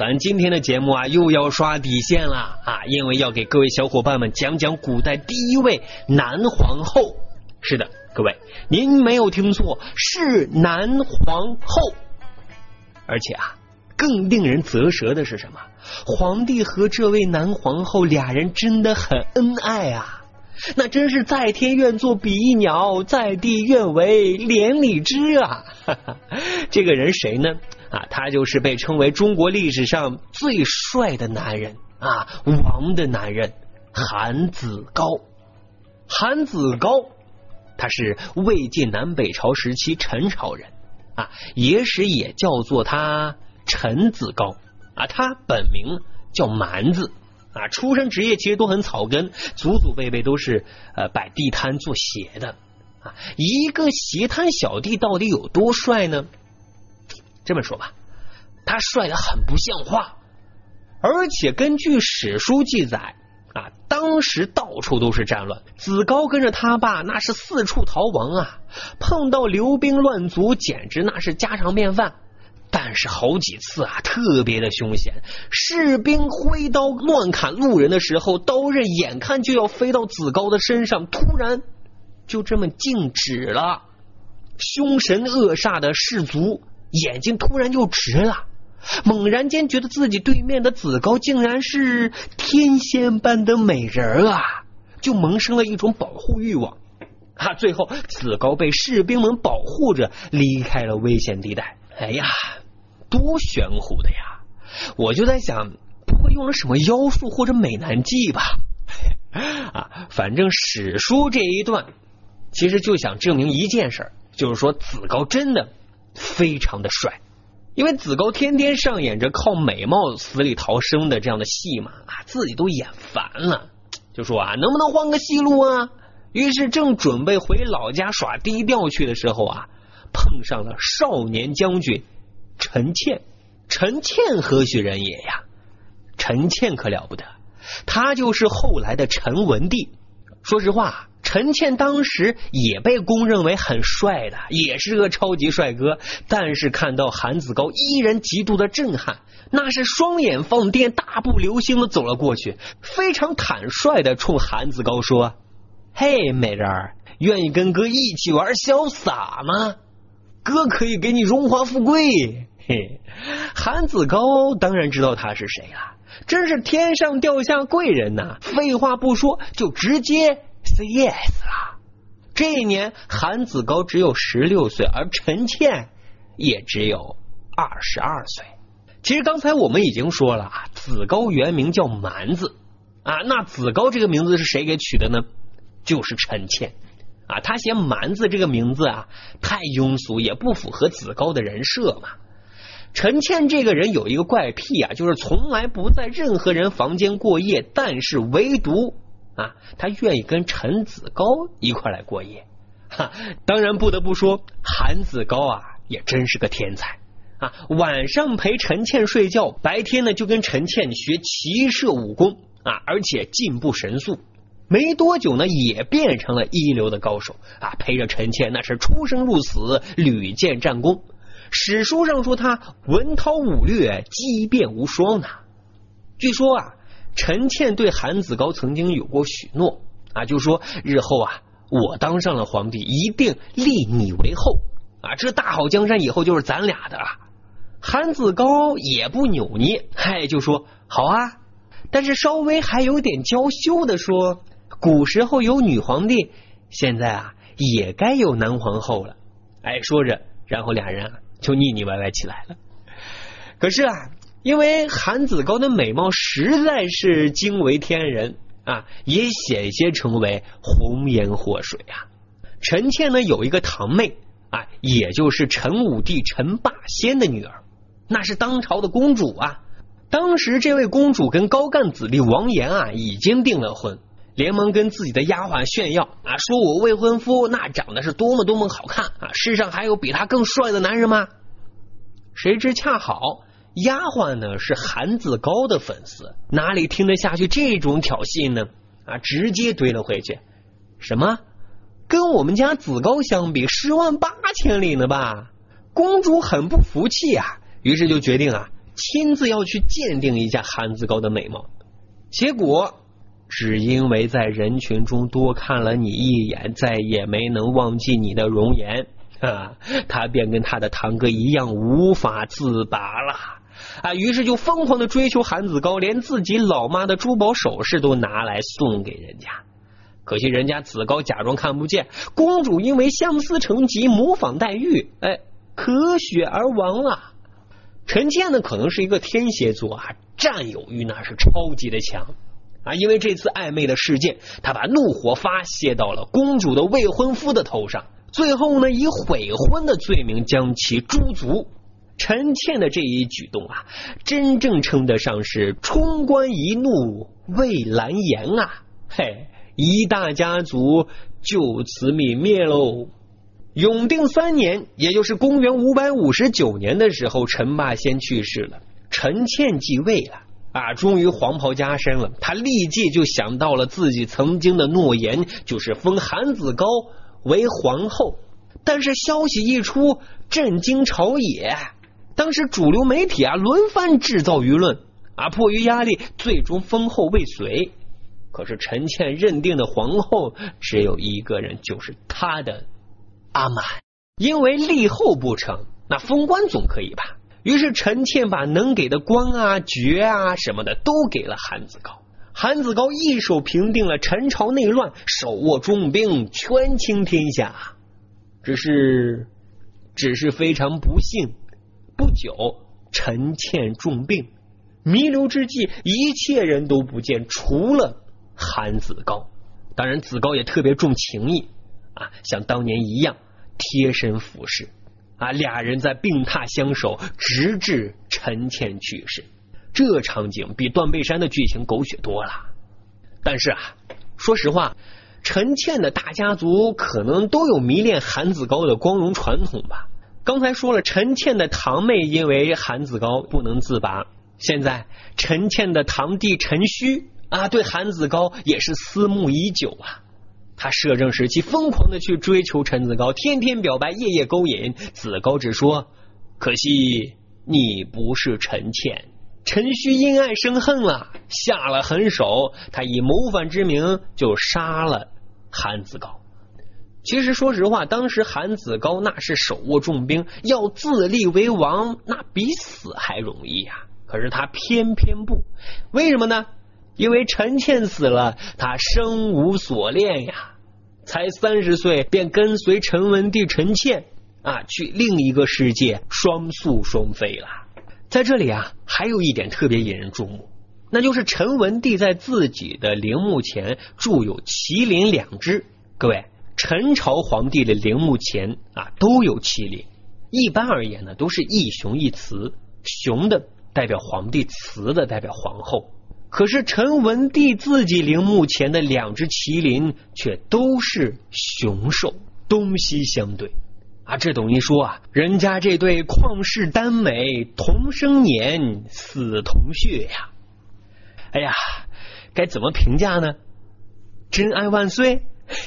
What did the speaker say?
咱今天的节目啊，又要刷底线了啊，因为要给各位小伙伴们讲讲古代第一位男皇后。是的，各位，您没有听错，是男皇后。而且啊，更令人啧舌的是什么？皇帝和这位男皇后俩人真的很恩爱啊，那真是在天愿作比翼鸟，在地愿为连理枝啊！这个人谁呢？啊，他就是被称为中国历史上最帅的男人啊，王的男人韩子高。韩子高，他是魏晋南北朝时期陈朝人啊，野史也叫做他陈子高啊。他本名叫蛮子啊，出身职业其实都很草根，祖祖辈辈都是呃摆地摊做鞋的啊。一个鞋摊小弟到底有多帅呢？这么说吧，他帅的很不像话，而且根据史书记载啊，当时到处都是战乱，子高跟着他爸那是四处逃亡啊，碰到流兵乱卒，简直那是家常便饭。但是好几次啊，特别的凶险，士兵挥刀乱砍路人的时候，刀刃眼看就要飞到子高的身上，突然就这么静止了，凶神恶煞的士卒。眼睛突然就直了，猛然间觉得自己对面的子高竟然是天仙般的美人啊，就萌生了一种保护欲望啊。最后，子高被士兵们保护着离开了危险地带。哎呀，多玄乎的呀！我就在想，不会用了什么妖术或者美男计吧？啊，反正史书这一段其实就想证明一件事，就是说子高真的。非常的帅，因为子高天天上演着靠美貌死里逃生的这样的戏嘛，啊，自己都演烦了，就说啊，能不能换个戏路啊？于是正准备回老家耍低调去的时候啊，碰上了少年将军陈倩。陈倩何许人也呀？陈倩可了不得，他就是后来的陈文帝。说实话。陈倩当时也被公认为很帅的，也是个超级帅哥。但是看到韩子高，依然极度的震撼，那是双眼放电，大步流星的走了过去，非常坦率的冲韩子高说：“嘿，美人，愿意跟哥一起玩潇洒吗？哥可以给你荣华富贵。”嘿，韩子高当然知道他是谁了，真是天上掉下贵人呐！废话不说，就直接。Say yes 了。这一年，韩子高只有十六岁，而陈倩也只有二十二岁。其实刚才我们已经说了啊，子高原名叫蛮子啊。那子高这个名字是谁给取的呢？就是陈倩啊。他嫌蛮子这个名字啊太庸俗，也不符合子高的人设嘛。陈倩这个人有一个怪癖啊，就是从来不在任何人房间过夜，但是唯独。啊，他愿意跟陈子高一块来过夜。哈，当然不得不说，韩子高啊，也真是个天才啊。晚上陪陈倩睡觉，白天呢就跟陈倩学骑射武功啊，而且进步神速。没多久呢，也变成了一流的高手啊，陪着陈倩那是出生入死，屡建战功。史书上说他文韬武略，机变无双呢。据说啊。陈倩对韩子高曾经有过许诺啊，就说日后啊，我当上了皇帝，一定立你为后啊，这大好江山以后就是咱俩的了。韩子高也不扭捏，嗨，就说好啊，但是稍微还有点娇羞的说，古时候有女皇帝，现在啊也该有男皇后了。哎，说着，然后俩人就腻腻歪歪起来了。可是啊。因为韩子高的美貌实在是惊为天人啊，也险些成为红颜祸水啊。陈倩呢有一个堂妹啊，也就是陈武帝陈霸先的女儿，那是当朝的公主啊。当时这位公主跟高干子弟王延啊已经订了婚，连忙跟自己的丫鬟炫耀啊，说我未婚夫那长得是多么多么好看啊，世上还有比他更帅的男人吗？谁知恰好。丫鬟呢是韩子高的粉丝，哪里听得下去这种挑衅呢？啊，直接怼了回去。什么？跟我们家子高相比，十万八千里呢吧？公主很不服气啊，于是就决定啊，亲自要去鉴定一下韩子高的美貌，结果只因为在人群中多看了你一眼，再也没能忘记你的容颜啊，他便跟他的堂哥一样无法自拔了啊，于是就疯狂的追求韩子高，连自己老妈的珠宝首饰都拿来送给人家。可惜人家子高假装看不见，公主因为相思成疾，模仿黛玉，哎，咳血而亡了。陈倩呢，可能是一个天蝎座啊，占有欲那是超级的强啊。因为这次暧昧的事件，他把怒火发泄到了公主的未婚夫的头上，最后呢，以悔婚的罪名将其诛族。陈倩的这一举动啊，真正称得上是冲冠一怒为蓝颜啊！嘿，一大家族就此泯灭喽。永定三年，也就是公元五百五十九年的时候，陈霸先去世了，陈倩继位了啊，终于黄袍加身了。他立即就想到了自己曾经的诺言，就是封韩子高为皇后。但是消息一出，震惊朝野，当时主流媒体啊轮番制造舆论啊，迫于压力，最终封后未遂。可是陈倩认定的皇后只有一个人，就是她的。阿满，因为立后不成，那封官总可以吧？于是陈倩把能给的官啊、爵啊什么的都给了韩子高。韩子高一手平定了陈朝内乱，手握重兵，权倾天下。只是，只是非常不幸，不久陈倩重病，弥留之际，一切人都不见，除了韩子高。当然，子高也特别重情义。啊，像当年一样贴身服侍啊，俩人在病榻相守，直至陈倩去世。这场景比断背山的剧情狗血多了。但是啊，说实话，陈倩的大家族可能都有迷恋韩子高的光荣传统吧。刚才说了，陈倩的堂妹因为韩子高不能自拔，现在陈倩的堂弟陈虚啊，对韩子高也是思慕已久啊。他摄政时期疯狂的去追求陈子高，天天表白，夜夜勾引。子高只说：“可惜你不是陈倩。”陈顼因爱生恨了，下了狠手，他以谋反之名就杀了韩子高。其实说实话，当时韩子高那是手握重兵，要自立为王，那比死还容易呀。可是他偏偏不，为什么呢？因为陈倩死了，他生无所恋呀，才三十岁便跟随陈文帝陈倩啊去另一个世界双宿双飞了。在这里啊，还有一点特别引人注目，那就是陈文帝在自己的陵墓前铸有麒麟两只。各位，陈朝皇帝的陵墓前啊都有麒麟，一般而言呢都是一雄一雌，雄的代表皇帝，雌的代表皇后。可是陈文帝自己陵墓前的两只麒麟却都是雄兽，东西相对啊！这等于说啊，人家这对旷世耽美，同生年，死同穴呀！哎呀，该怎么评价呢？真爱万岁！